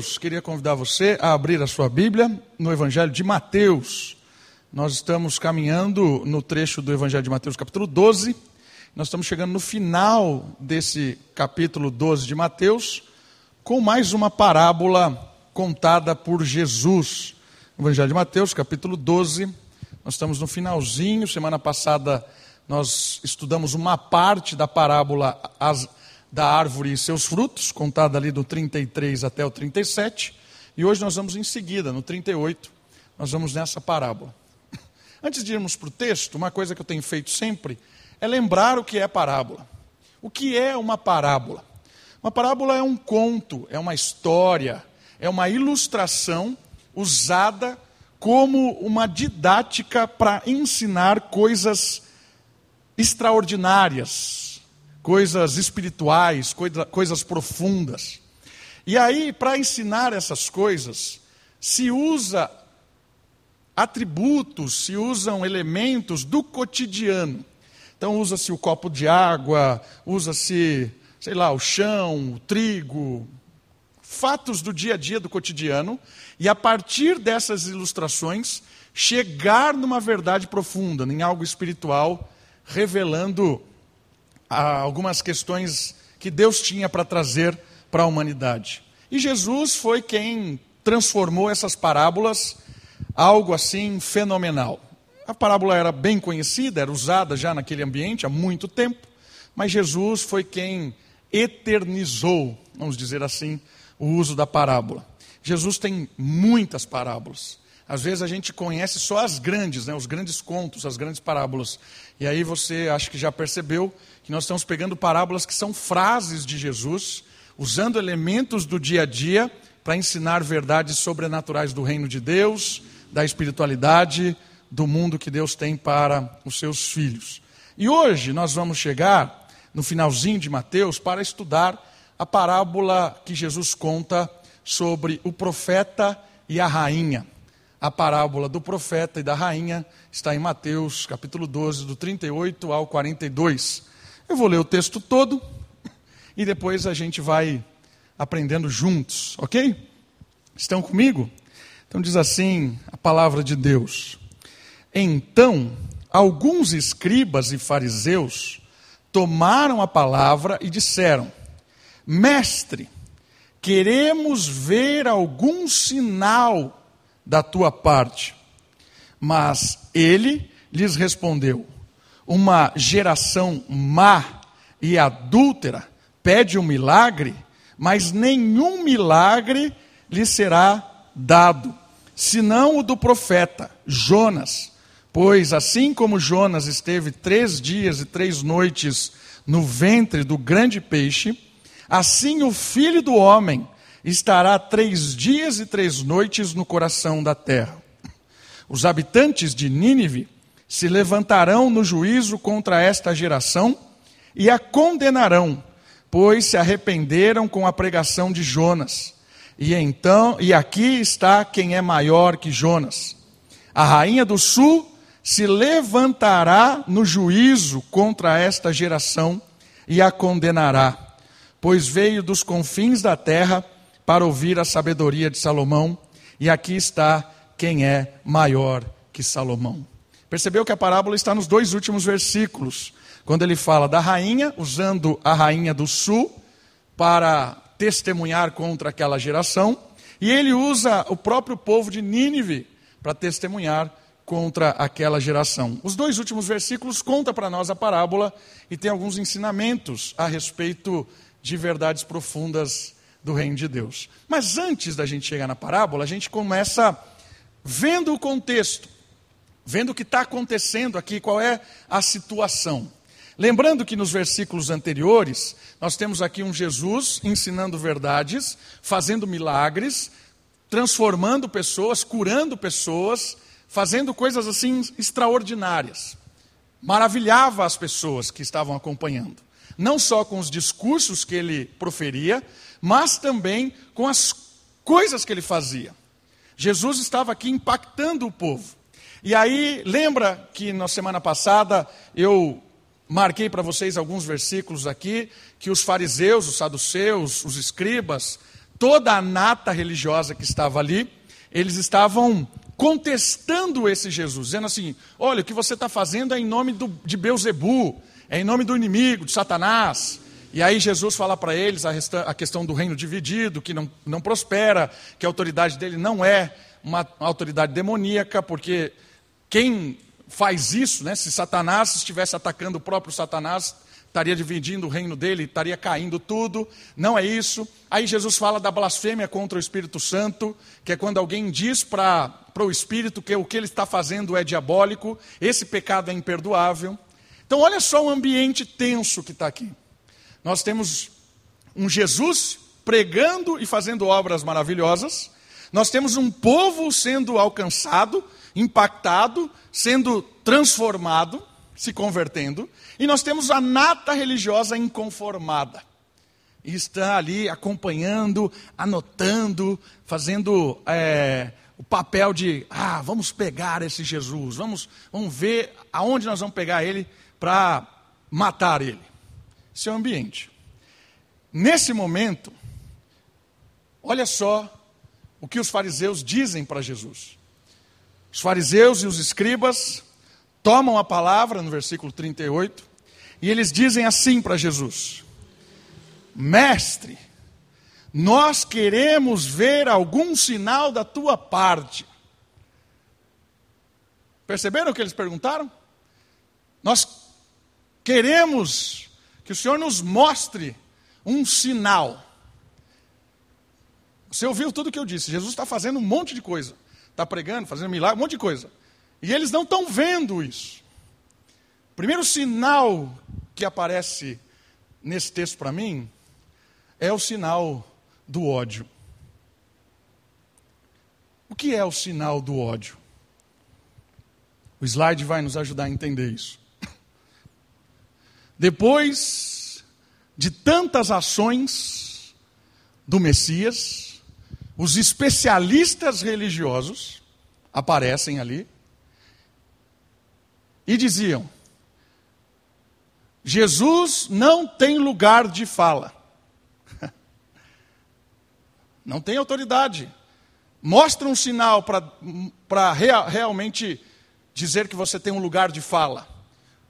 Queria convidar você a abrir a sua Bíblia no Evangelho de Mateus. Nós estamos caminhando no trecho do Evangelho de Mateus, capítulo 12. Nós estamos chegando no final desse capítulo 12 de Mateus, com mais uma parábola contada por Jesus. Evangelho de Mateus, capítulo 12. Nós estamos no finalzinho. Semana passada nós estudamos uma parte da parábola as da árvore e seus frutos, contada ali do 33 até o 37, e hoje nós vamos em seguida, no 38, nós vamos nessa parábola. Antes de irmos para o texto, uma coisa que eu tenho feito sempre é lembrar o que é parábola. O que é uma parábola? Uma parábola é um conto, é uma história, é uma ilustração usada como uma didática para ensinar coisas extraordinárias, coisas espirituais, coisas profundas. E aí, para ensinar essas coisas, se usa atributos, se usam elementos do cotidiano. Então, usa-se o copo de água, usa-se, sei lá, o chão, o trigo, fatos do dia a dia do cotidiano, e a partir dessas ilustrações, chegar numa verdade profunda, em algo espiritual, revelando algumas questões que Deus tinha para trazer para a humanidade. E Jesus foi quem transformou essas parábolas algo assim fenomenal. A parábola era bem conhecida, era usada já naquele ambiente há muito tempo, mas Jesus foi quem eternizou, vamos dizer assim, o uso da parábola. Jesus tem muitas parábolas. Às vezes a gente conhece só as grandes, né, os grandes contos, as grandes parábolas. E aí você acho que já percebeu que nós estamos pegando parábolas que são frases de Jesus, usando elementos do dia a dia para ensinar verdades sobrenaturais do reino de Deus, da espiritualidade, do mundo que Deus tem para os seus filhos. E hoje nós vamos chegar no finalzinho de Mateus para estudar a parábola que Jesus conta sobre o profeta e a rainha. A parábola do profeta e da rainha está em Mateus, capítulo 12, do 38 ao 42. Eu vou ler o texto todo e depois a gente vai aprendendo juntos, ok? Estão comigo? Então diz assim a palavra de Deus. Então, alguns escribas e fariseus tomaram a palavra e disseram: Mestre, queremos ver algum sinal da tua parte. Mas ele lhes respondeu: Uma geração má e adúltera pede um milagre, mas nenhum milagre lhe será dado, senão o do profeta Jonas. Pois assim como Jonas esteve três dias e três noites no ventre do grande peixe, assim o filho do homem estará três dias e três noites no coração da terra. Os habitantes de Nínive se levantarão no juízo contra esta geração e a condenarão, pois se arrependeram com a pregação de Jonas. E então, e aqui está quem é maior que Jonas. A rainha do sul se levantará no juízo contra esta geração e a condenará, pois veio dos confins da terra para ouvir a sabedoria de Salomão, e aqui está quem é maior que Salomão. Percebeu que a parábola está nos dois últimos versículos, quando ele fala da rainha, usando a rainha do sul para testemunhar contra aquela geração, e ele usa o próprio povo de Nínive para testemunhar contra aquela geração. Os dois últimos versículos contam para nós a parábola e tem alguns ensinamentos a respeito de verdades profundas do reino de Deus. Mas antes da gente chegar na parábola, a gente começa vendo o contexto, vendo o que está acontecendo aqui, qual é a situação. Lembrando que nos versículos anteriores, nós temos aqui um Jesus ensinando verdades, fazendo milagres, transformando pessoas, curando pessoas, fazendo coisas assim extraordinárias. Maravilhava as pessoas que estavam acompanhando. Não só com os discursos que ele proferia, mas também com as coisas que ele fazia. Jesus estava aqui impactando o povo. E aí, lembra que na semana passada eu marquei para vocês alguns versículos aqui, que os fariseus, os saduceus, os escribas, toda a nata religiosa que estava ali, eles estavam contestando esse Jesus, dizendo assim: olha, o que você está fazendo é em nome do, de Beuzebu, é em nome do inimigo, de Satanás. E aí Jesus fala para eles a, resta, a, questão do reino dividido, que não, não prospera, que a autoridade dele não é uma, uma autoridade demoníaca, porque quem faz isso, né, se Satanás estivesse atacando o próprio Satanás, estaria dividindo o reino dele, estaria caindo tudo. Não é isso. Aí Jesus fala da blasfêmia contra o Espírito Santo, que é quando alguém diz para o Espírito que o que ele está fazendo é diabólico, esse pecado é imperdoável. Então, olha só o ambiente tenso que está aqui. Nós temos um Jesus pregando e fazendo obras maravilhosas, nós temos um povo sendo alcançado, impactado, sendo transformado, se convertendo, e nós temos a nata religiosa inconformada. E está ali acompanhando, anotando, fazendo é, o papel de, ah, vamos pegar esse Jesus, vamos, vamos ver aonde nós vamos pegar ele para matar ele. Esse é o ambiente. Nesse momento, olha só o que os fariseus dizem para Jesus. Os fariseus e os escribas tomam a palavra no versículo 38 e eles dizem assim para Jesus: Mestre, nós queremos ver algum sinal da tua parte. Perceberam o que eles perguntaram? Nós queremos que o Senhor nos mostre um sinal. Você ouviu tudo o que eu disse. Jesus está fazendo um monte de coisa. Está pregando, fazendo milagre, um monte de coisa. E eles não estão vendo isso. O primeiro sinal que aparece nesse texto para mim é o sinal do ódio. O que é o sinal do ódio? O slide vai nos ajudar a entender isso. Depois de tantas ações do Messias, os especialistas religiosos aparecem ali e diziam: Jesus não tem lugar de fala. Não tem autoridade. Mostra um sinal para real, realmente dizer que você tem um lugar de fala,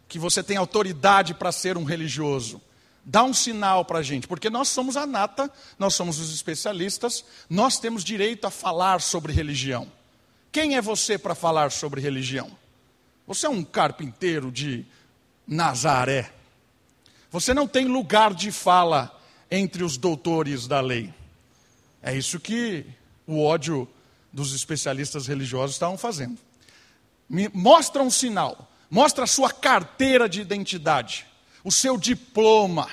que você tem autoridade para ser um religioso. Dá um sinal para a gente, porque nós somos a nata, nós somos os especialistas, nós temos direito a falar sobre religião. Quem é você para falar sobre religião? Você é um carpinteiro de Nazaré. Você não tem lugar de fala entre os doutores da lei. É isso que o ódio dos especialistas religiosos estavam fazendo. Me mostra um sinal, mostra a sua carteira de identidade, o seu diploma.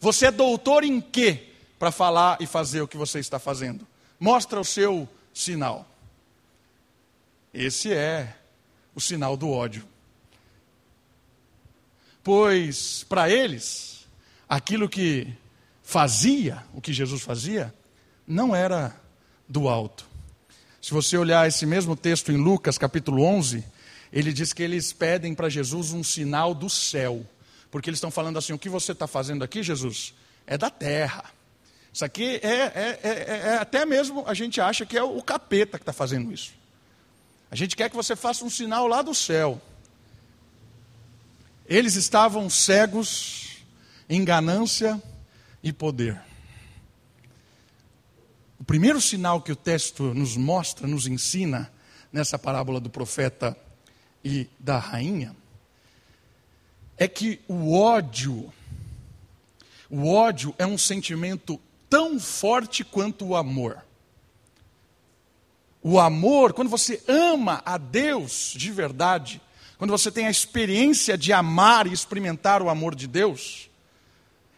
Você é doutor em quê para falar e fazer o que você está fazendo? Mostra o seu sinal. Esse é o sinal do ódio. Pois para eles, aquilo que fazia, o que Jesus fazia, não era do alto. Se você olhar esse mesmo texto em Lucas capítulo 11, ele diz que eles pedem para Jesus um sinal do céu. Porque eles estão falando assim: o que você está fazendo aqui, Jesus, é da terra. Isso aqui é, é, é, é, até mesmo a gente acha que é o capeta que está fazendo isso. A gente quer que você faça um sinal lá do céu. Eles estavam cegos em ganância e poder. O primeiro sinal que o texto nos mostra, nos ensina, nessa parábola do profeta e da rainha, é que o ódio, o ódio é um sentimento tão forte quanto o amor. O amor, quando você ama a Deus de verdade, quando você tem a experiência de amar e experimentar o amor de Deus,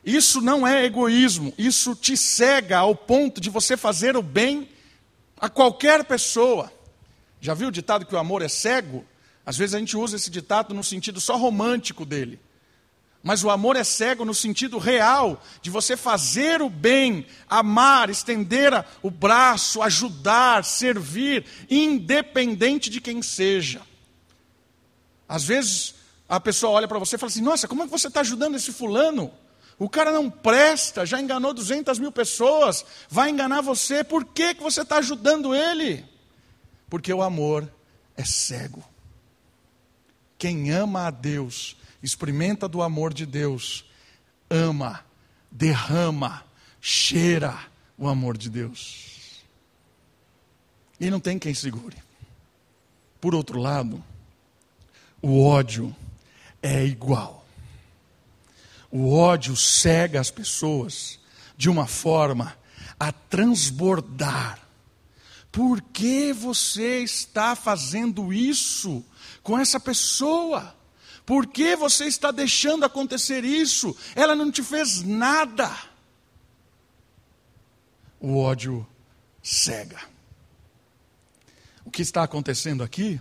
isso não é egoísmo, isso te cega ao ponto de você fazer o bem a qualquer pessoa. Já viu o ditado que o amor é cego? Às vezes a gente usa esse ditado no sentido só romântico dele. Mas o amor é cego no sentido real de você fazer o bem, amar, estender o braço, ajudar, servir, independente de quem seja. Às vezes a pessoa olha para você e fala assim: Nossa, como é que você está ajudando esse fulano? o cara não presta, já enganou 200 mil pessoas, vai enganar você, por que, que você está ajudando ele? Porque o amor é cego. Quem ama a Deus, experimenta do amor de Deus, ama, derrama, cheira o amor de Deus. E não tem quem segure. Por outro lado, o ódio é igual. O ódio cega as pessoas de uma forma a transbordar. Por que você está fazendo isso com essa pessoa? Por que você está deixando acontecer isso? Ela não te fez nada. O ódio cega. O que está acontecendo aqui?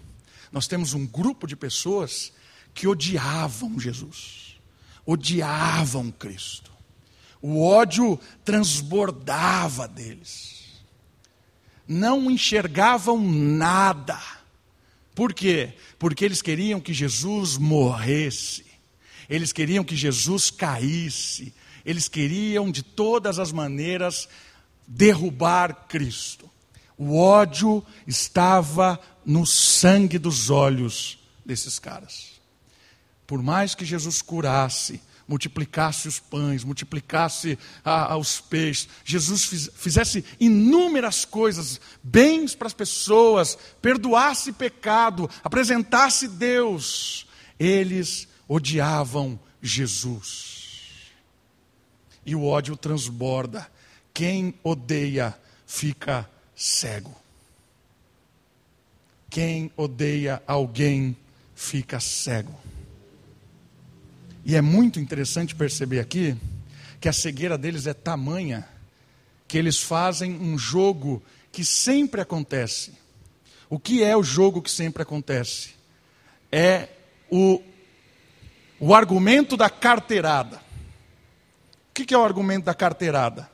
Nós temos um grupo de pessoas que odiavam Jesus, odiavam Cristo. O ódio transbordava deles. Não enxergavam nada. Por quê? Porque eles queriam que Jesus morresse. Eles queriam que Jesus caísse. Eles queriam de todas as maneiras derrubar Cristo. O ódio estava no sangue dos olhos desses caras. Por mais que Jesus curasse, multiplicasse os pães, multiplicasse ah, os peixes, Jesus fiz, fizesse inúmeras coisas, bens para as pessoas, perdoasse pecado, apresentasse Deus, eles odiavam Jesus. E o ódio transborda. Quem odeia fica cego. Quem odeia alguém fica cego. E é muito interessante perceber aqui que a cegueira deles é tamanha que eles fazem um jogo que sempre acontece. O que é o jogo que sempre acontece? É o, o argumento da carteirada. O que é o argumento da carteirada?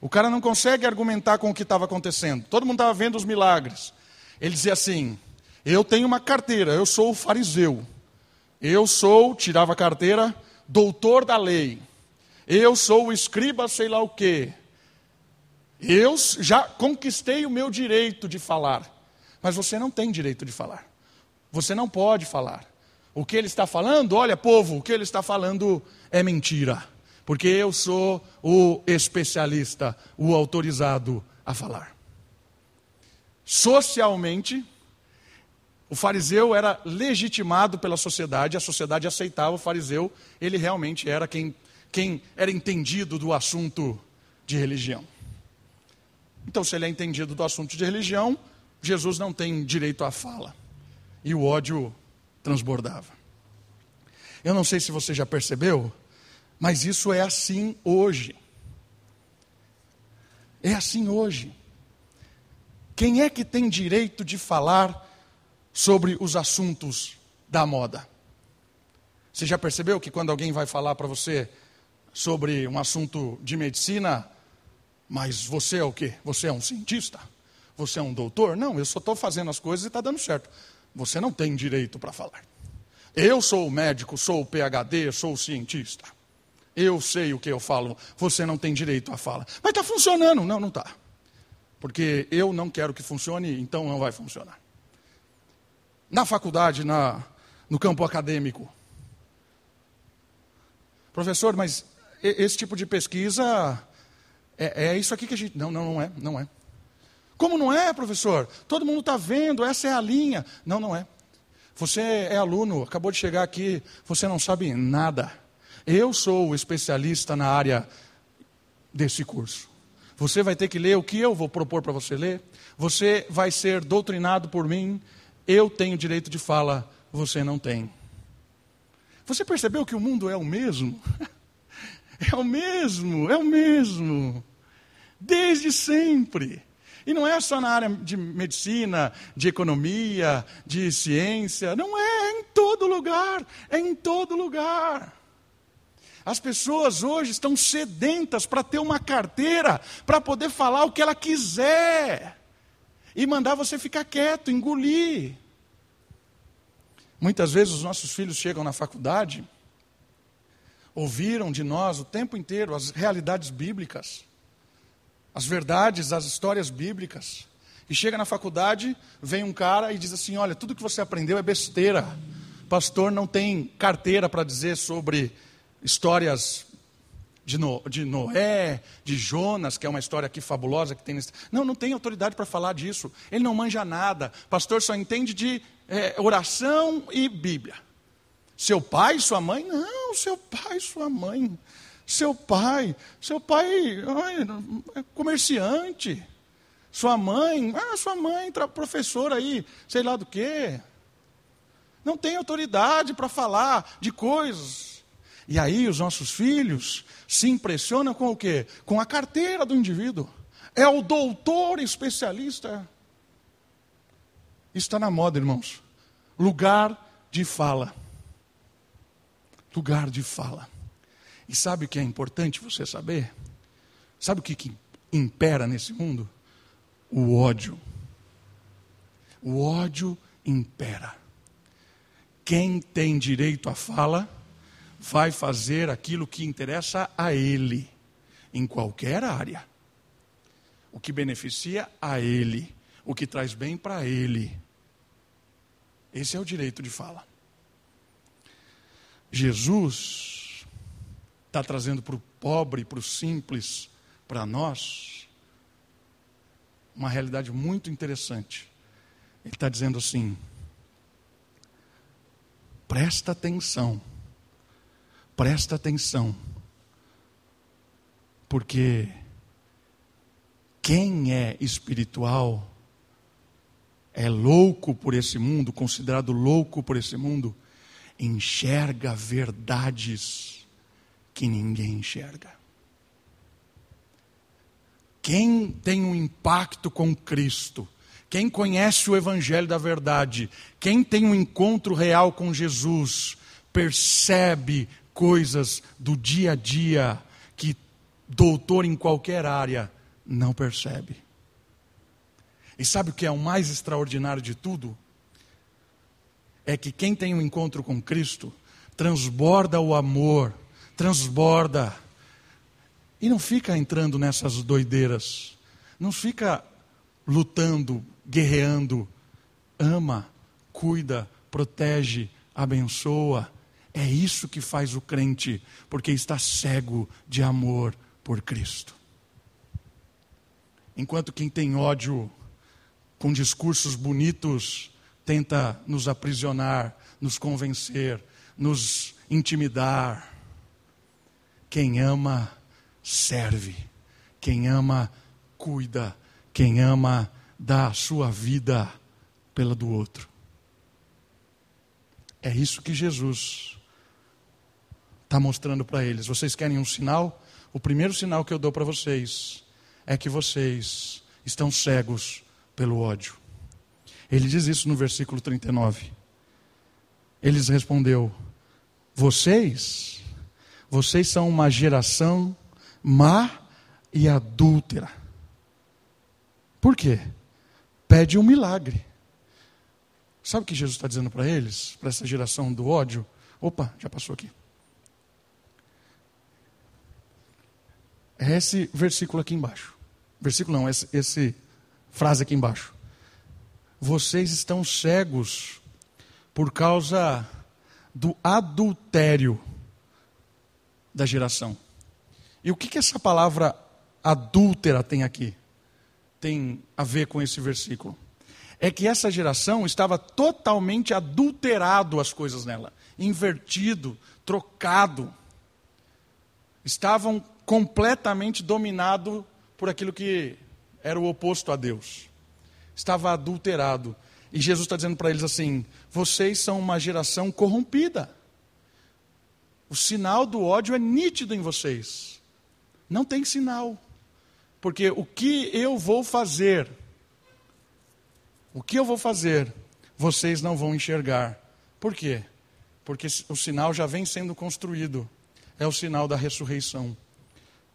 O cara não consegue argumentar com o que estava acontecendo. Todo mundo estava vendo os milagres. Ele dizia assim: Eu tenho uma carteira, eu sou o fariseu. Eu sou, tirava a carteira, doutor da lei. Eu sou o escriba, sei lá o quê. Eu já conquistei o meu direito de falar. Mas você não tem direito de falar. Você não pode falar. O que ele está falando, olha, povo, o que ele está falando é mentira. Porque eu sou o especialista, o autorizado a falar. Socialmente, o fariseu era legitimado pela sociedade, a sociedade aceitava o fariseu, ele realmente era quem, quem era entendido do assunto de religião. Então, se ele é entendido do assunto de religião, Jesus não tem direito à fala. E o ódio transbordava. Eu não sei se você já percebeu, mas isso é assim hoje. É assim hoje. Quem é que tem direito de falar sobre os assuntos da moda. Você já percebeu que quando alguém vai falar para você sobre um assunto de medicina, mas você é o quê? Você é um cientista? Você é um doutor? Não, eu só estou fazendo as coisas e está dando certo. Você não tem direito para falar. Eu sou o médico, sou o PhD, sou o cientista. Eu sei o que eu falo. Você não tem direito a falar. Mas está funcionando. Não, não está. Porque eu não quero que funcione, então não vai funcionar na faculdade, na, no campo acadêmico. Professor, mas esse tipo de pesquisa é, é, isso aqui que a gente. Não, não, não é, não é. Como não é, professor? Todo mundo está vendo, essa é a linha. Não, não é. Você é aluno, acabou de chegar aqui, você não sabe nada. Eu sou o especialista na área desse curso. Você vai ter que ler o que eu vou propor para você ler. Você vai ser doutrinado por mim eu tenho direito de fala, você não tem. Você percebeu que o mundo é o mesmo? É o mesmo, é o mesmo. Desde sempre. E não é só na área de medicina, de economia, de ciência. Não é, é em todo lugar. É em todo lugar. As pessoas hoje estão sedentas para ter uma carteira, para poder falar o que ela quiser e mandar você ficar quieto, engolir. Muitas vezes os nossos filhos chegam na faculdade, ouviram de nós o tempo inteiro as realidades bíblicas, as verdades, as histórias bíblicas. E chega na faculdade, vem um cara e diz assim: Olha, tudo que você aprendeu é besteira. Pastor não tem carteira para dizer sobre histórias de, no, de, Noé, de Jonas, que é uma história aqui fabulosa que tem nesse... Não, não tem autoridade para falar disso. Ele não manja nada. Pastor só entende de é, oração e Bíblia. Seu pai, sua mãe? Não, seu pai, sua mãe. Seu pai, seu pai ai, é comerciante. Sua mãe, ah, sua mãe, professora aí, sei lá do quê. Não tem autoridade para falar de coisas. E aí os nossos filhos se impressionam com o quê? Com a carteira do indivíduo. É o doutor especialista. Está na moda, irmãos. Lugar de fala. Lugar de fala. E sabe o que é importante você saber? Sabe o que, que impera nesse mundo? O ódio. O ódio impera. Quem tem direito à fala vai fazer aquilo que interessa a ele, em qualquer área. O que beneficia a ele, o que traz bem para ele. Esse é o direito de fala. Jesus está trazendo para o pobre, para o simples, para nós, uma realidade muito interessante. Ele está dizendo assim: presta atenção, presta atenção, porque quem é espiritual é louco por esse mundo, considerado louco por esse mundo, enxerga verdades que ninguém enxerga. Quem tem um impacto com Cristo, quem conhece o Evangelho da Verdade, quem tem um encontro real com Jesus, percebe coisas do dia a dia que doutor em qualquer área não percebe. E sabe o que é o mais extraordinário de tudo? É que quem tem um encontro com Cristo transborda o amor, transborda. E não fica entrando nessas doideiras, não fica lutando, guerreando. Ama, cuida, protege, abençoa. É isso que faz o crente, porque está cego de amor por Cristo. Enquanto quem tem ódio com discursos bonitos, tenta nos aprisionar, nos convencer, nos intimidar. Quem ama, serve. Quem ama, cuida. Quem ama, dá a sua vida pela do outro. É isso que Jesus está mostrando para eles. Vocês querem um sinal? O primeiro sinal que eu dou para vocês é que vocês estão cegos pelo ódio. Ele diz isso no versículo 39. Eles respondeu: Vocês, vocês são uma geração má e adúltera. Por quê? Pede um milagre. Sabe o que Jesus está dizendo para eles, para essa geração do ódio? Opa, já passou aqui. É esse versículo aqui embaixo. Versículo não, esse, esse frase aqui embaixo. Vocês estão cegos por causa do adultério da geração. E o que, que essa palavra adúltera tem aqui? Tem a ver com esse versículo. É que essa geração estava totalmente adulterado as coisas nela, invertido, trocado. Estavam completamente dominado por aquilo que era o oposto a Deus. Estava adulterado. E Jesus está dizendo para eles assim: vocês são uma geração corrompida. O sinal do ódio é nítido em vocês. Não tem sinal. Porque o que eu vou fazer, o que eu vou fazer, vocês não vão enxergar. Por quê? Porque o sinal já vem sendo construído. É o sinal da ressurreição.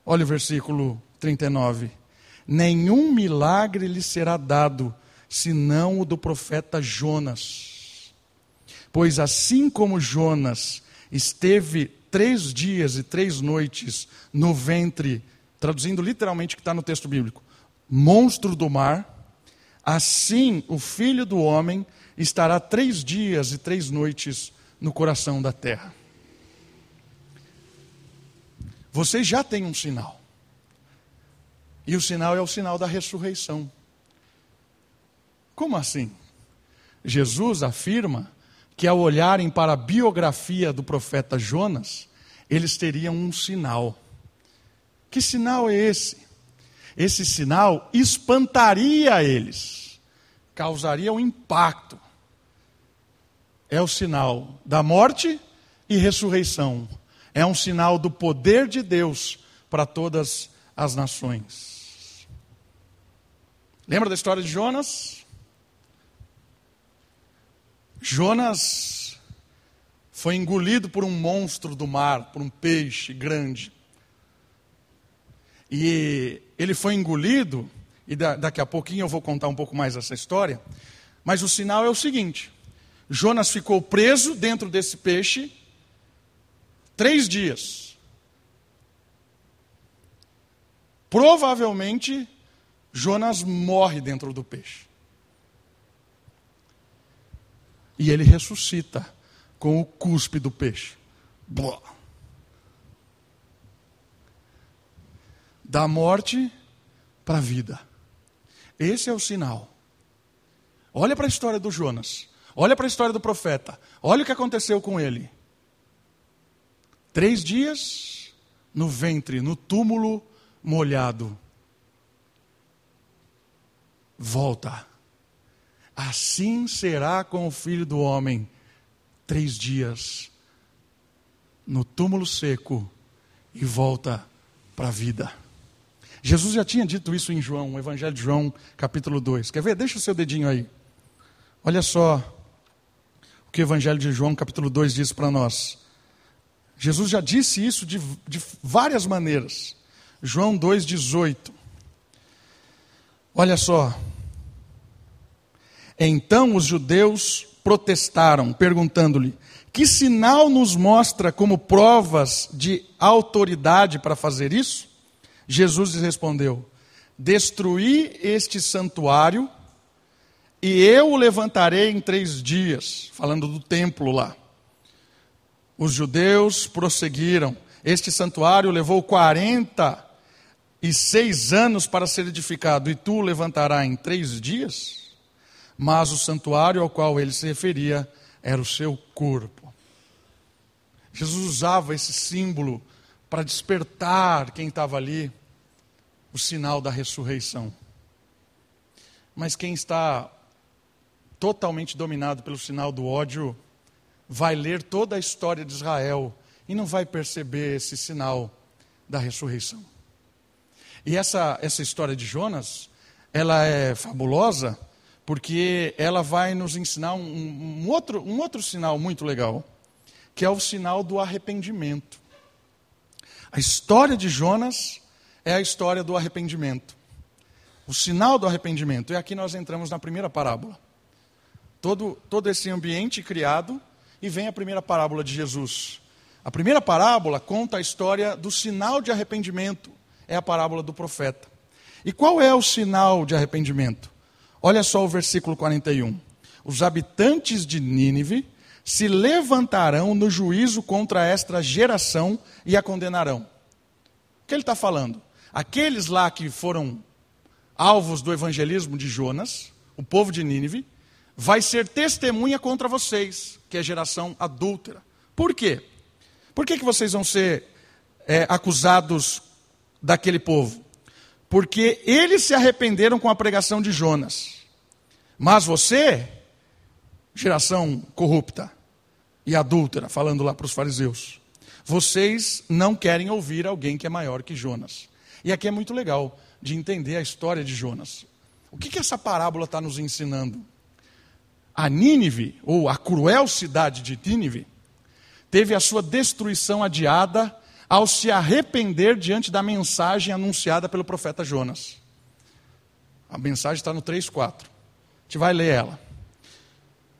Olha o versículo 39 nenhum milagre lhe será dado, senão o do profeta Jonas. Pois assim como Jonas esteve três dias e três noites no ventre, traduzindo literalmente o que está no texto bíblico, monstro do mar, assim o filho do homem estará três dias e três noites no coração da terra. Vocês já têm um sinal. E o sinal é o sinal da ressurreição. Como assim? Jesus afirma que ao olharem para a biografia do profeta Jonas, eles teriam um sinal. Que sinal é esse? Esse sinal espantaria eles, causaria um impacto. É o sinal da morte e ressurreição. É um sinal do poder de Deus para todas as nações. Lembra da história de Jonas? Jonas foi engolido por um monstro do mar, por um peixe grande. E ele foi engolido, e daqui a pouquinho eu vou contar um pouco mais essa história. Mas o sinal é o seguinte: Jonas ficou preso dentro desse peixe três dias. Provavelmente, Jonas morre dentro do peixe. E ele ressuscita com o cuspe do peixe. Da morte para a vida. Esse é o sinal. Olha para a história do Jonas. Olha para a história do profeta. Olha o que aconteceu com ele. Três dias no ventre, no túmulo molhado. Volta. Assim será com o filho do homem. Três dias no túmulo seco e volta para a vida. Jesus já tinha dito isso em João, no Evangelho de João, capítulo 2. Quer ver? Deixa o seu dedinho aí. Olha só o que o Evangelho de João, capítulo 2, diz para nós. Jesus já disse isso de, de várias maneiras. João 2,18. Olha só. Então os judeus protestaram, perguntando-lhe: Que sinal nos mostra como provas de autoridade para fazer isso? Jesus lhes respondeu: Destruí este santuário e eu o levantarei em três dias. Falando do templo lá. Os judeus prosseguiram. Este santuário levou 46 anos para ser edificado, e tu o levantarás em três dias? Mas o santuário ao qual ele se referia era o seu corpo. Jesus usava esse símbolo para despertar quem estava ali o sinal da ressurreição. Mas quem está totalmente dominado pelo sinal do ódio vai ler toda a história de Israel e não vai perceber esse sinal da ressurreição. E essa, essa história de Jonas, ela é fabulosa porque ela vai nos ensinar um, um, outro, um outro sinal muito legal, que é o sinal do arrependimento. A história de Jonas é a história do arrependimento. O sinal do arrependimento. E aqui nós entramos na primeira parábola. Todo, todo esse ambiente criado e vem a primeira parábola de Jesus. A primeira parábola conta a história do sinal de arrependimento, é a parábola do profeta. E qual é o sinal de arrependimento? Olha só o versículo 41. Os habitantes de Nínive se levantarão no juízo contra esta geração e a condenarão. O que ele está falando? Aqueles lá que foram alvos do evangelismo de Jonas, o povo de Nínive, vai ser testemunha contra vocês, que é geração adúltera. Por quê? Por que, que vocês vão ser é, acusados daquele povo? Porque eles se arrependeram com a pregação de Jonas. Mas você, geração corrupta e adúltera, falando lá para os fariseus, vocês não querem ouvir alguém que é maior que Jonas. E aqui é muito legal de entender a história de Jonas. O que, que essa parábola está nos ensinando? A Nínive, ou a cruel cidade de Nínive, teve a sua destruição adiada ao se arrepender diante da mensagem anunciada pelo profeta Jonas. A mensagem está no 3,4. A gente vai ler ela.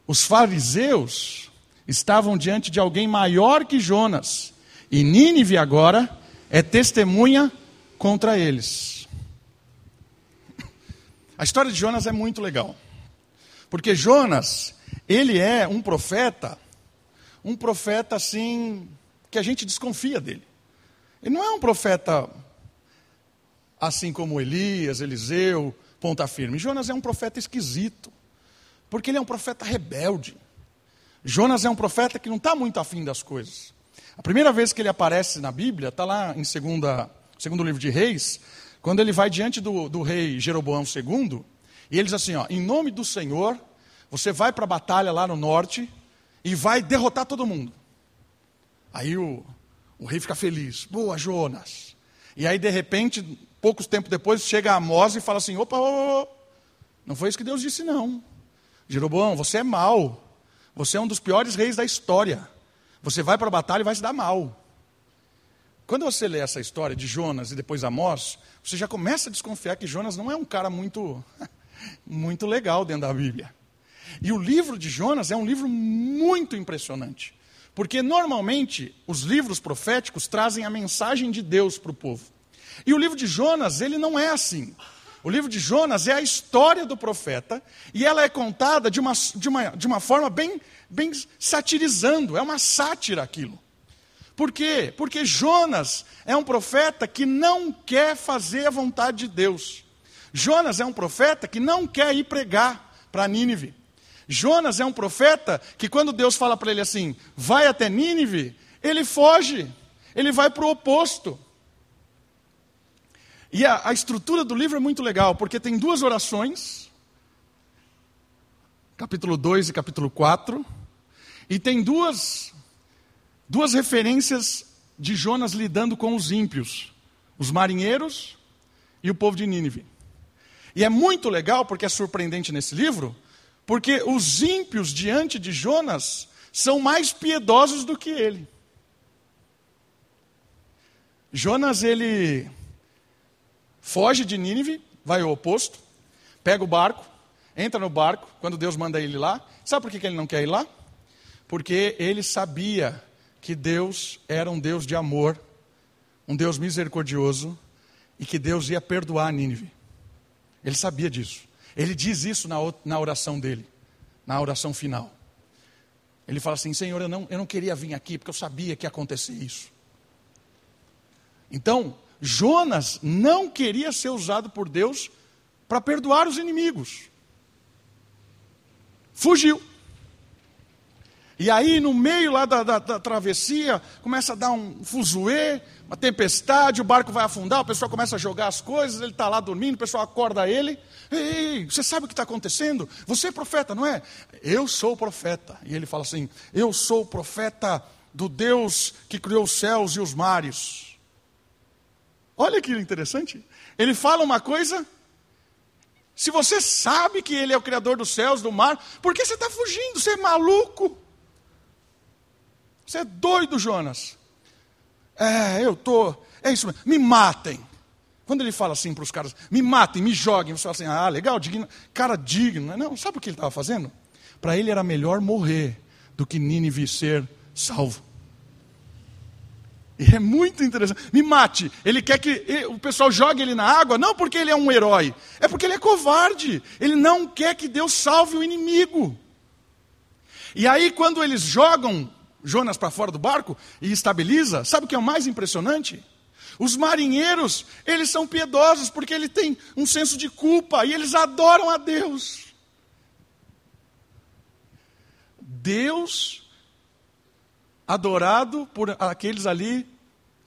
Os fariseus estavam diante de alguém maior que Jonas E Nínive agora é testemunha contra eles. A história de Jonas é muito legal. Porque Jonas, ele é um profeta, um profeta assim, que a gente desconfia dele. Ele não é um profeta assim como Elias, Eliseu, ponta firme. Jonas é um profeta esquisito, porque ele é um profeta rebelde. Jonas é um profeta que não está muito afim das coisas. A primeira vez que ele aparece na Bíblia, está lá em segunda, segundo livro de Reis, quando ele vai diante do, do rei Jeroboão II, e ele diz assim: ó, em nome do Senhor, você vai para a batalha lá no norte e vai derrotar todo mundo. Aí o, o rei fica feliz, boa Jonas. E aí, de repente, poucos tempos depois, chega Amós e fala assim: opa, opa, não foi isso que Deus disse, não. Jeroboão, você é mau. Você é um dos piores reis da história. Você vai para a batalha e vai se dar mal. Quando você lê essa história de Jonas e depois Amós, você já começa a desconfiar que Jonas não é um cara muito, muito legal dentro da Bíblia. E o livro de Jonas é um livro muito impressionante. Porque normalmente os livros proféticos trazem a mensagem de Deus para o povo. E o livro de Jonas, ele não é assim. O livro de Jonas é a história do profeta e ela é contada de uma, de uma, de uma forma bem, bem satirizando, é uma sátira aquilo. Por quê? Porque Jonas é um profeta que não quer fazer a vontade de Deus. Jonas é um profeta que não quer ir pregar para Nínive. Jonas é um profeta que, quando Deus fala para ele assim, vai até Nínive, ele foge, ele vai para o oposto. E a, a estrutura do livro é muito legal, porque tem duas orações, capítulo 2 e capítulo 4, e tem duas, duas referências de Jonas lidando com os ímpios, os marinheiros e o povo de Nínive. E é muito legal, porque é surpreendente nesse livro, porque os ímpios diante de Jonas são mais piedosos do que ele. Jonas, ele foge de Nínive, vai ao oposto, pega o barco, entra no barco, quando Deus manda ele lá. Sabe por que ele não quer ir lá? Porque ele sabia que Deus era um Deus de amor, um Deus misericordioso, e que Deus ia perdoar Nínive. Ele sabia disso. Ele diz isso na, oração dele, na oração final. Ele fala assim: Senhor, eu não, eu não queria vir aqui porque eu sabia que ia acontecer isso. Então, Jonas não queria ser usado por Deus para perdoar os inimigos. Fugiu. E aí, no meio lá da, da, da, travessia, começa a dar um fuzuê, uma tempestade, o barco vai afundar, o pessoal começa a jogar as coisas, ele está lá dormindo, o pessoal acorda ele. Ei, você sabe o que está acontecendo? Você é profeta, não é? Eu sou profeta. E ele fala assim: Eu sou profeta do Deus que criou os céus e os mares. Olha que interessante. Ele fala uma coisa. Se você sabe que Ele é o Criador dos céus, do mar, por que você está fugindo? Você é maluco? Você é doido, Jonas. É, eu tô. É isso mesmo. Me matem. Quando ele fala assim para os caras, me matem, me joguem, você fala assim, ah, legal, digno. cara digno. Não, sabe o que ele estava fazendo? Para ele era melhor morrer do que Nínive ser salvo. E é muito interessante. Me mate. Ele quer que o pessoal jogue ele na água, não porque ele é um herói, é porque ele é covarde. Ele não quer que Deus salve o inimigo. E aí, quando eles jogam Jonas para fora do barco e estabiliza, sabe o que é o mais impressionante? Os marinheiros, eles são piedosos porque eles têm um senso de culpa e eles adoram a Deus. Deus adorado por aqueles ali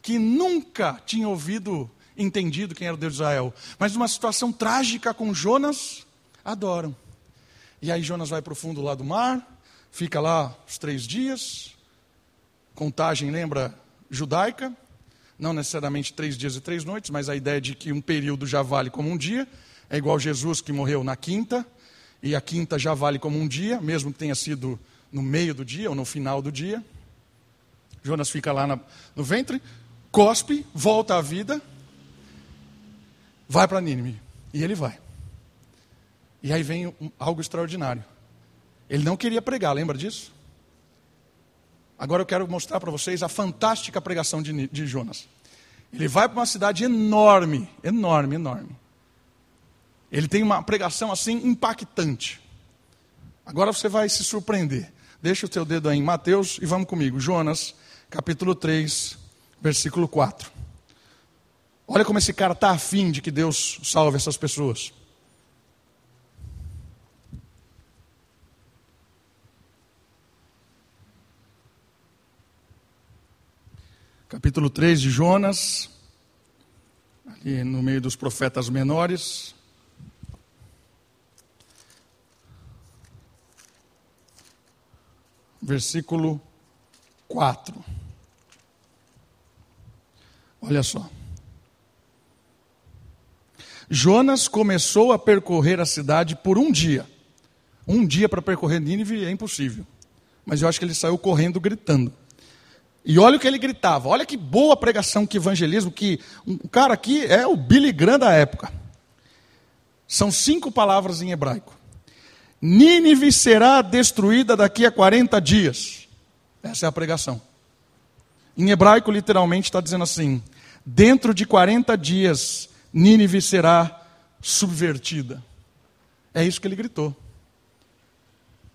que nunca tinham ouvido, entendido quem era o Deus de Israel. Mas numa situação trágica com Jonas, adoram. E aí Jonas vai para o fundo lá do mar, fica lá os três dias. Contagem lembra judaica, não necessariamente três dias e três noites, mas a ideia de que um período já vale como um dia. É igual Jesus que morreu na quinta, e a quinta já vale como um dia, mesmo que tenha sido no meio do dia ou no final do dia. Jonas fica lá no ventre, cospe, volta à vida, vai para Nínive. E ele vai. E aí vem algo extraordinário. Ele não queria pregar, lembra disso? Agora eu quero mostrar para vocês a fantástica pregação de, de Jonas. Ele vai para uma cidade enorme, enorme, enorme. Ele tem uma pregação assim impactante. Agora você vai se surpreender. Deixa o teu dedo aí em Mateus e vamos comigo. Jonas, capítulo 3, versículo 4. Olha como esse cara está afim de que Deus salve essas pessoas. Capítulo 3 de Jonas, ali no meio dos profetas menores. Versículo 4. Olha só. Jonas começou a percorrer a cidade por um dia. Um dia para percorrer Nínive é impossível. Mas eu acho que ele saiu correndo gritando. E olha o que ele gritava, olha que boa pregação, que evangelismo, que um cara aqui é o Billy Graham da época. São cinco palavras em hebraico. Nínive será destruída daqui a 40 dias. Essa é a pregação. Em hebraico, literalmente, está dizendo assim: dentro de 40 dias, Nínive será subvertida. É isso que ele gritou.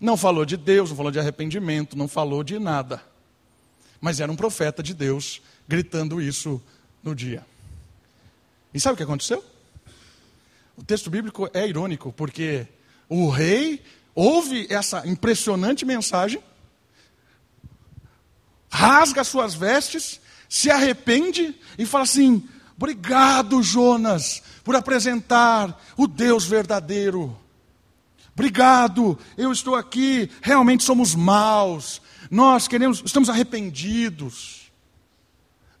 Não falou de Deus, não falou de arrependimento, não falou de nada mas era um profeta de Deus gritando isso no dia. E sabe o que aconteceu? O texto bíblico é irônico, porque o rei ouve essa impressionante mensagem, rasga suas vestes, se arrepende e fala assim: Obrigado, Jonas, por apresentar o Deus verdadeiro. Obrigado, eu estou aqui, realmente somos maus, nós queremos, estamos arrependidos.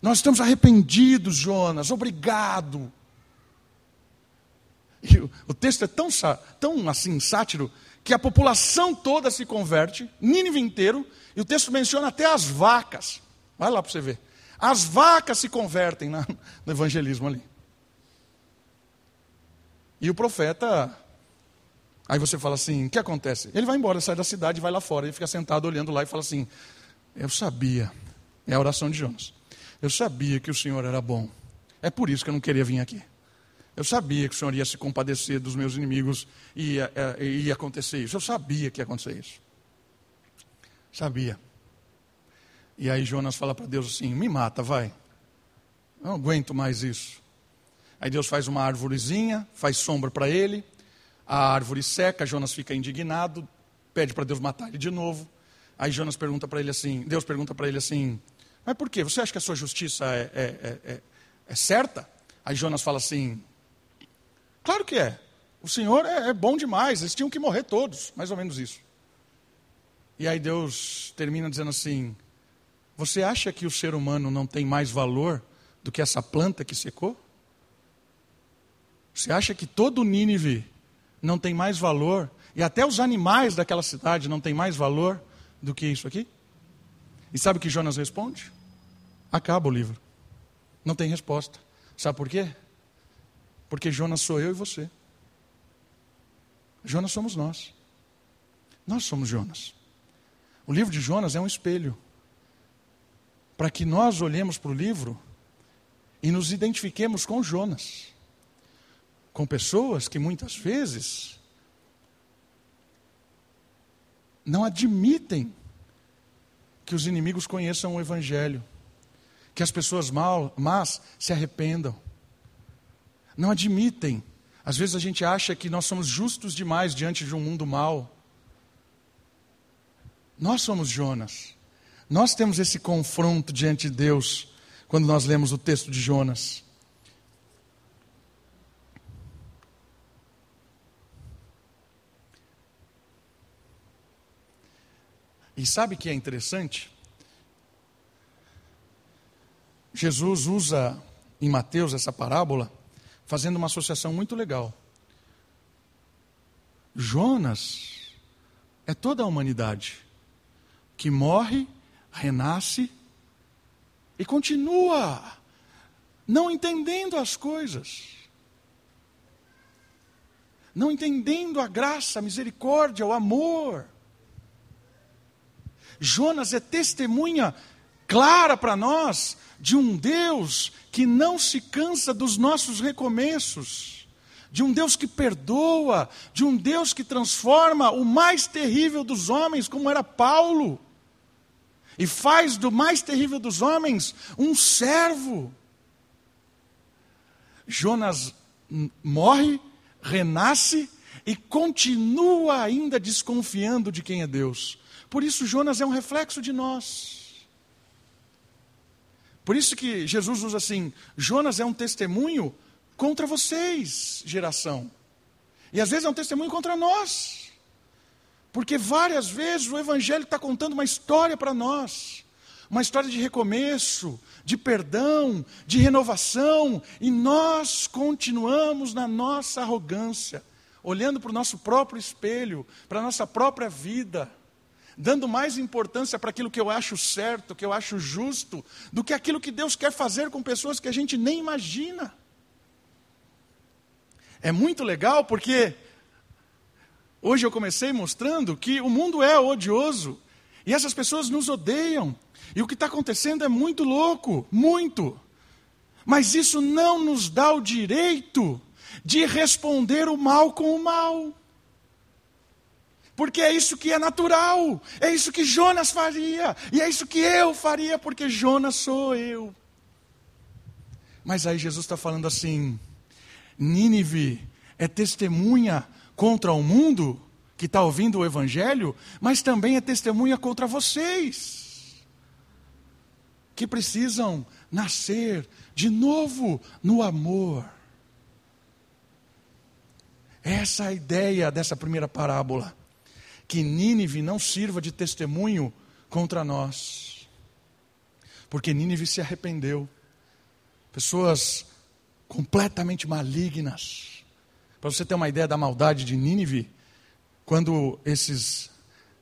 Nós estamos arrependidos, Jonas. Obrigado. E o, o texto é tão, tão assim sátiro que a população toda se converte, Nínive inteiro, e o texto menciona até as vacas. Vai lá para você ver. As vacas se convertem na, no evangelismo ali. E o profeta Aí você fala assim: o que acontece? Ele vai embora, sai da cidade, vai lá fora, ele fica sentado olhando lá e fala assim: eu sabia, é a oração de Jonas, eu sabia que o Senhor era bom, é por isso que eu não queria vir aqui. Eu sabia que o Senhor ia se compadecer dos meus inimigos e ia, é, ia acontecer isso. Eu sabia que ia acontecer isso. Sabia. E aí Jonas fala para Deus assim: me mata, vai. Eu não aguento mais isso. Aí Deus faz uma árvorezinha, faz sombra para ele, a árvore seca, Jonas fica indignado, pede para Deus matar ele de novo. Aí Jonas pergunta para ele assim, Deus pergunta para ele assim, mas por quê? Você acha que a sua justiça é, é, é, é, é certa? Aí Jonas fala assim, claro que é. O Senhor é, é bom demais, eles tinham que morrer todos, mais ou menos isso. E aí Deus termina dizendo assim: Você acha que o ser humano não tem mais valor do que essa planta que secou? Você acha que todo Nínive não tem mais valor, e até os animais daquela cidade não têm mais valor do que isso aqui? E sabe o que Jonas responde? Acaba o livro. Não tem resposta. Sabe por quê? Porque Jonas sou eu e você. Jonas somos nós. Nós somos Jonas. O livro de Jonas é um espelho. Para que nós olhemos para o livro e nos identifiquemos com Jonas com pessoas que muitas vezes não admitem que os inimigos conheçam o Evangelho, que as pessoas mal, más se arrependam. Não admitem. Às vezes a gente acha que nós somos justos demais diante de um mundo mau. Nós somos Jonas. Nós temos esse confronto diante de Deus quando nós lemos o texto de Jonas. E sabe que é interessante? Jesus usa em Mateus essa parábola fazendo uma associação muito legal. Jonas é toda a humanidade que morre, renasce e continua não entendendo as coisas, não entendendo a graça, a misericórdia, o amor. Jonas é testemunha clara para nós de um Deus que não se cansa dos nossos recomeços, de um Deus que perdoa, de um Deus que transforma o mais terrível dos homens, como era Paulo, e faz do mais terrível dos homens um servo. Jonas morre, renasce e continua ainda desconfiando de quem é Deus. Por isso, Jonas é um reflexo de nós. Por isso que Jesus usa assim: Jonas é um testemunho contra vocês, geração. E às vezes é um testemunho contra nós. Porque várias vezes o Evangelho está contando uma história para nós. Uma história de recomeço, de perdão, de renovação. E nós continuamos na nossa arrogância, olhando para o nosso próprio espelho, para a nossa própria vida dando mais importância para aquilo que eu acho certo, que eu acho justo, do que aquilo que Deus quer fazer com pessoas que a gente nem imagina. É muito legal porque hoje eu comecei mostrando que o mundo é odioso e essas pessoas nos odeiam. E o que está acontecendo é muito louco, muito. Mas isso não nos dá o direito de responder o mal com o mal. Porque é isso que é natural, é isso que Jonas faria, e é isso que eu faria, porque Jonas sou eu. Mas aí Jesus está falando assim: Nínive é testemunha contra o mundo que está ouvindo o Evangelho, mas também é testemunha contra vocês, que precisam nascer de novo no amor. Essa é a ideia dessa primeira parábola que Nínive não sirva de testemunho contra nós. Porque Nínive se arrependeu. Pessoas completamente malignas. Para você ter uma ideia da maldade de Nínive, quando esses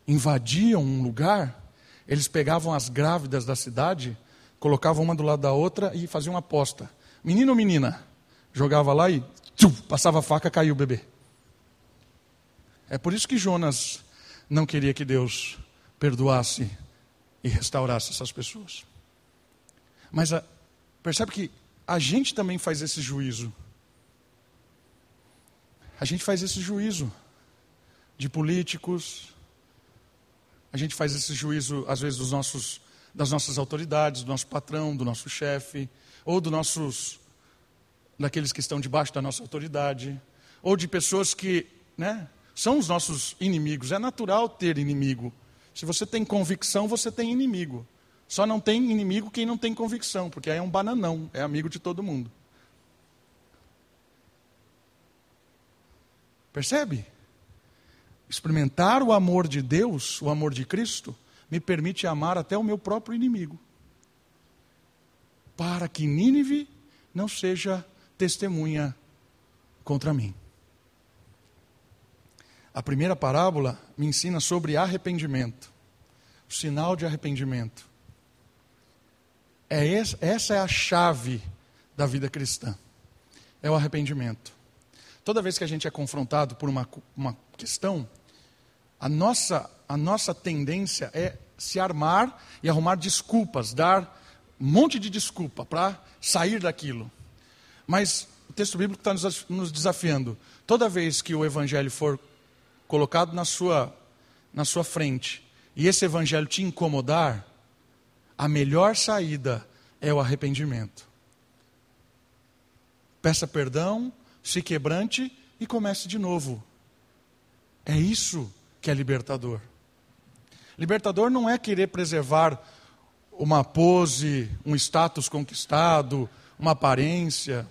invadiam um lugar, eles pegavam as grávidas da cidade, colocavam uma do lado da outra e faziam uma aposta. Menino ou menina? Jogava lá e tchum, passava a faca, caiu o bebê. É por isso que Jonas não queria que Deus perdoasse e restaurasse essas pessoas. Mas a, percebe que a gente também faz esse juízo. A gente faz esse juízo de políticos, a gente faz esse juízo, às vezes, dos nossos, das nossas autoridades, do nosso patrão, do nosso chefe, ou dos nossos, daqueles que estão debaixo da nossa autoridade, ou de pessoas que, né, são os nossos inimigos. É natural ter inimigo. Se você tem convicção, você tem inimigo. Só não tem inimigo quem não tem convicção, porque aí é um bananão, é amigo de todo mundo. Percebe? Experimentar o amor de Deus, o amor de Cristo, me permite amar até o meu próprio inimigo. Para que Nínive não seja testemunha contra mim. A primeira parábola me ensina sobre arrependimento, o sinal de arrependimento. É essa, essa é a chave da vida cristã, é o arrependimento. Toda vez que a gente é confrontado por uma, uma questão, a nossa, a nossa tendência é se armar e arrumar desculpas, dar um monte de desculpa para sair daquilo. Mas o texto bíblico está nos desafiando. Toda vez que o evangelho for colocado na sua, na sua frente e esse evangelho te incomodar, a melhor saída é o arrependimento. Peça perdão, se quebrante e comece de novo. É isso que é libertador. Libertador não é querer preservar uma pose, um status conquistado, uma aparência.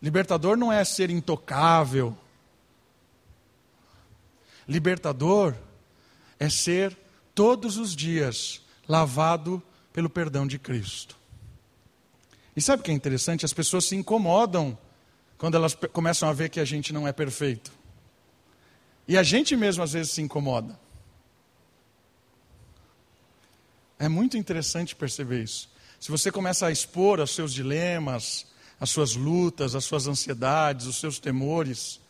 Libertador não é ser intocável. Libertador é ser todos os dias lavado pelo perdão de Cristo. E sabe o que é interessante? As pessoas se incomodam quando elas começam a ver que a gente não é perfeito. E a gente mesmo às vezes se incomoda. É muito interessante perceber isso. Se você começa a expor os seus dilemas, as suas lutas, as suas ansiedades, os seus temores,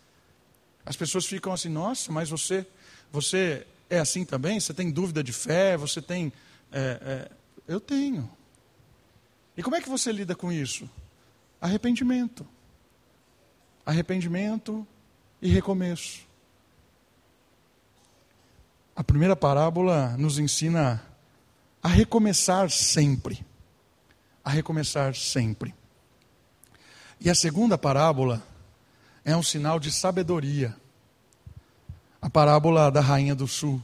as pessoas ficam assim: nossa, mas você, você é assim também? Você tem dúvida de fé? Você tem. É, é, eu tenho. E como é que você lida com isso? Arrependimento. Arrependimento e recomeço. A primeira parábola nos ensina a recomeçar sempre. A recomeçar sempre. E a segunda parábola é um sinal de sabedoria. A parábola da rainha do sul,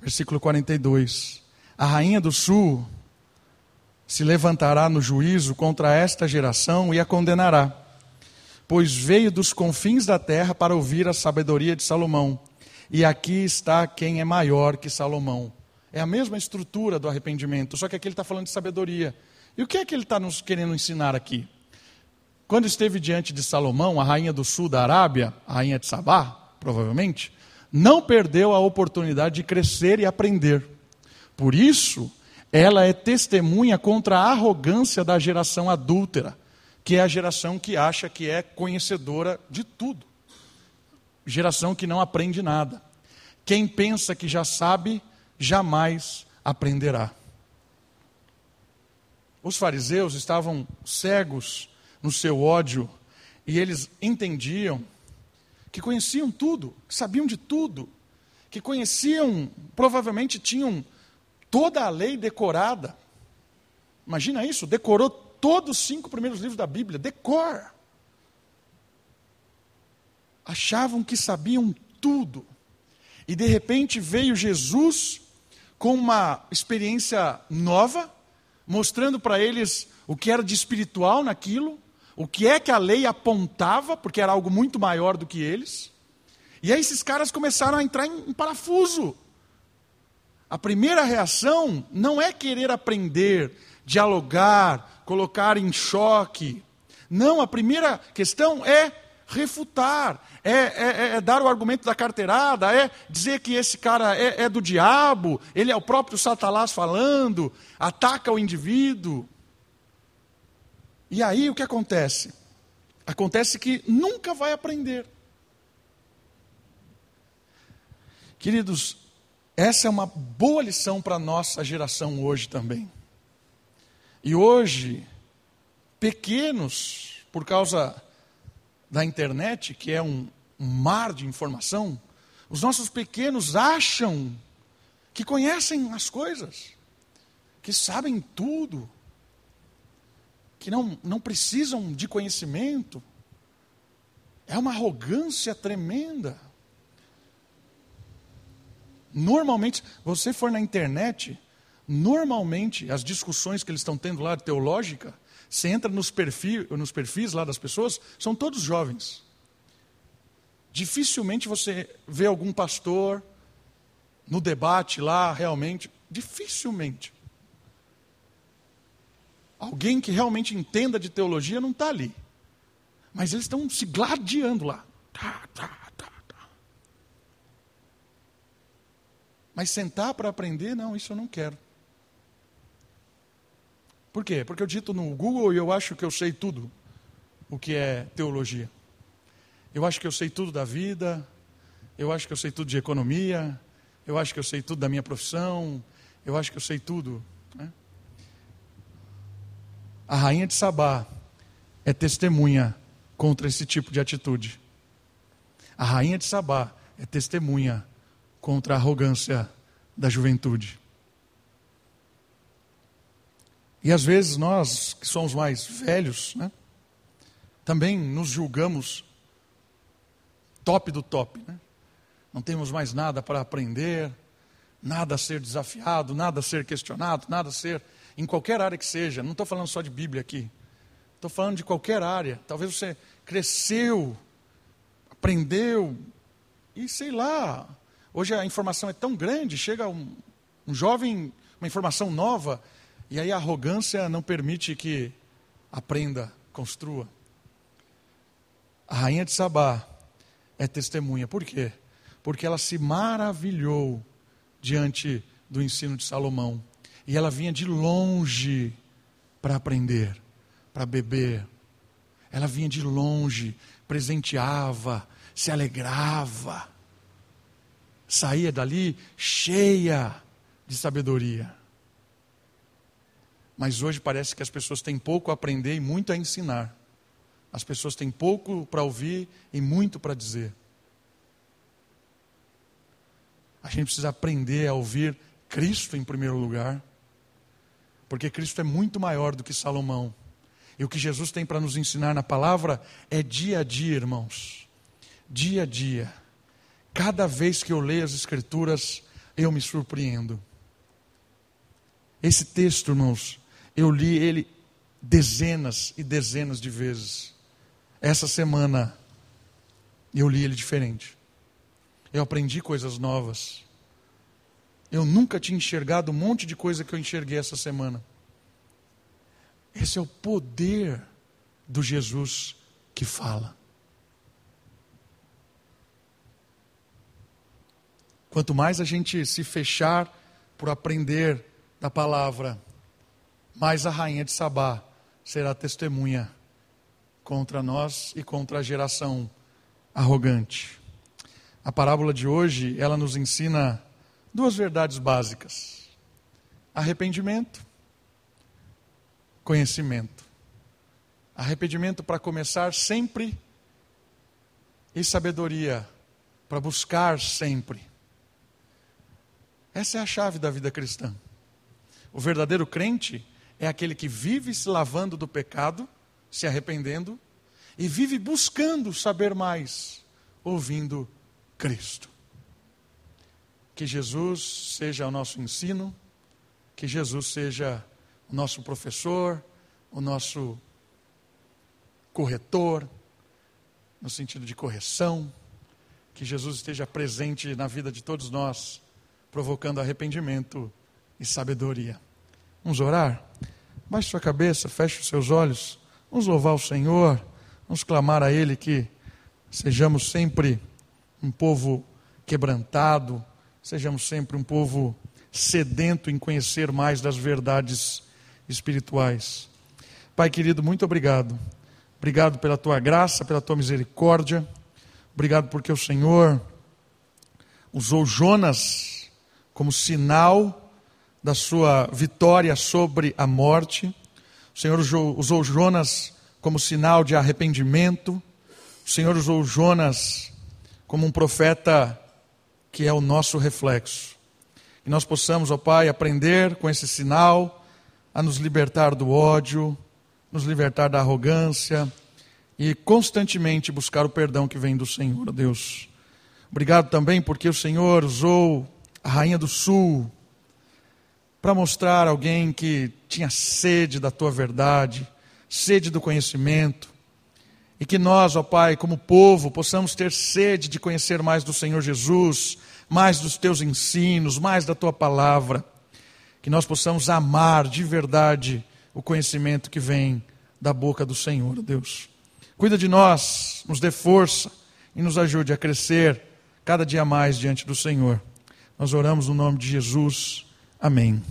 versículo 42. A rainha do sul se levantará no juízo contra esta geração e a condenará, pois veio dos confins da terra para ouvir a sabedoria de Salomão. E aqui está quem é maior que Salomão. É a mesma estrutura do arrependimento, só que aqui ele está falando de sabedoria. E o que é que ele está nos querendo ensinar aqui? Quando esteve diante de Salomão, a rainha do sul da Arábia, a rainha de Sabá, provavelmente, não perdeu a oportunidade de crescer e aprender. Por isso, ela é testemunha contra a arrogância da geração adúltera, que é a geração que acha que é conhecedora de tudo. Geração que não aprende nada. Quem pensa que já sabe, jamais aprenderá. Os fariseus estavam cegos no seu ódio e eles entendiam que conheciam tudo, que sabiam de tudo, que conheciam, provavelmente tinham toda a lei decorada. Imagina isso, decorou todos os cinco primeiros livros da Bíblia, decor. Achavam que sabiam tudo. E de repente veio Jesus com uma experiência nova, mostrando para eles o que era de espiritual naquilo, o que é que a lei apontava, porque era algo muito maior do que eles. E aí esses caras começaram a entrar em parafuso. A primeira reação não é querer aprender, dialogar, colocar em choque. Não, a primeira questão é refutar, é, é, é, é dar o argumento da carteirada, é dizer que esse cara é, é do diabo, ele é o próprio Satanás falando, ataca o indivíduo. E aí o que acontece? Acontece que nunca vai aprender. Queridos, essa é uma boa lição para a nossa geração hoje também. E hoje, pequenos, por causa da internet, que é um, um mar de informação, os nossos pequenos acham que conhecem as coisas, que sabem tudo, que não, não precisam de conhecimento. É uma arrogância tremenda. Normalmente, você for na internet, normalmente as discussões que eles estão tendo lá teológica, você entra nos, perfil, nos perfis lá das pessoas, são todos jovens. Dificilmente você vê algum pastor no debate lá, realmente. Dificilmente. Alguém que realmente entenda de teologia não está ali. Mas eles estão se gladiando lá. Tá, tá, Mas sentar para aprender, não, isso eu não quero. Por quê? Porque eu dito no Google e eu acho que eu sei tudo o que é teologia. Eu acho que eu sei tudo da vida, eu acho que eu sei tudo de economia, eu acho que eu sei tudo da minha profissão, eu acho que eu sei tudo. A rainha de Sabá é testemunha contra esse tipo de atitude. A rainha de Sabá é testemunha contra a arrogância da juventude. E às vezes nós, que somos mais velhos, né, também nos julgamos top do top. Né? Não temos mais nada para aprender, nada a ser desafiado, nada a ser questionado, nada a ser, em qualquer área que seja. Não estou falando só de Bíblia aqui. Estou falando de qualquer área. Talvez você cresceu, aprendeu, e sei lá, Hoje a informação é tão grande, chega um, um jovem, uma informação nova, e aí a arrogância não permite que aprenda, construa. A rainha de Sabá é testemunha. Por quê? Porque ela se maravilhou diante do ensino de Salomão. E ela vinha de longe para aprender, para beber. Ela vinha de longe, presenteava, se alegrava saía dali cheia de sabedoria. Mas hoje parece que as pessoas têm pouco a aprender e muito a ensinar. As pessoas têm pouco para ouvir e muito para dizer. A gente precisa aprender a ouvir Cristo em primeiro lugar, porque Cristo é muito maior do que Salomão. E o que Jesus tem para nos ensinar na palavra é dia a dia, irmãos. Dia a dia. Cada vez que eu leio as Escrituras, eu me surpreendo. Esse texto, irmãos, eu li ele dezenas e dezenas de vezes. Essa semana eu li ele diferente. Eu aprendi coisas novas. Eu nunca tinha enxergado um monte de coisa que eu enxerguei essa semana. Esse é o poder do Jesus que fala. Quanto mais a gente se fechar por aprender da palavra, mas a rainha de Sabá será testemunha contra nós e contra a geração arrogante. A parábola de hoje, ela nos ensina duas verdades básicas: arrependimento, conhecimento. Arrependimento para começar sempre e sabedoria para buscar sempre. Essa é a chave da vida cristã. O verdadeiro crente é aquele que vive se lavando do pecado, se arrependendo, e vive buscando saber mais, ouvindo Cristo. Que Jesus seja o nosso ensino, que Jesus seja o nosso professor, o nosso corretor, no sentido de correção, que Jesus esteja presente na vida de todos nós, provocando arrependimento e sabedoria. Vamos orar? Baixe sua cabeça, feche os seus olhos. Vamos louvar o Senhor. Vamos clamar a Ele que sejamos sempre um povo quebrantado, sejamos sempre um povo sedento em conhecer mais das verdades espirituais. Pai querido, muito obrigado. Obrigado pela tua graça, pela tua misericórdia. Obrigado porque o Senhor usou Jonas como sinal da sua vitória sobre a morte. O Senhor usou Jonas como sinal de arrependimento. O Senhor usou Jonas como um profeta que é o nosso reflexo. Que nós possamos, ó Pai, aprender com esse sinal a nos libertar do ódio, nos libertar da arrogância e constantemente buscar o perdão que vem do Senhor, Deus. Obrigado também porque o Senhor usou a rainha do sul para mostrar alguém que tinha sede da tua verdade, sede do conhecimento, e que nós, ó Pai, como povo, possamos ter sede de conhecer mais do Senhor Jesus, mais dos teus ensinos, mais da tua palavra, que nós possamos amar de verdade o conhecimento que vem da boca do Senhor, Deus. Cuida de nós, nos dê força e nos ajude a crescer cada dia mais diante do Senhor. Nós oramos no nome de Jesus. Amém.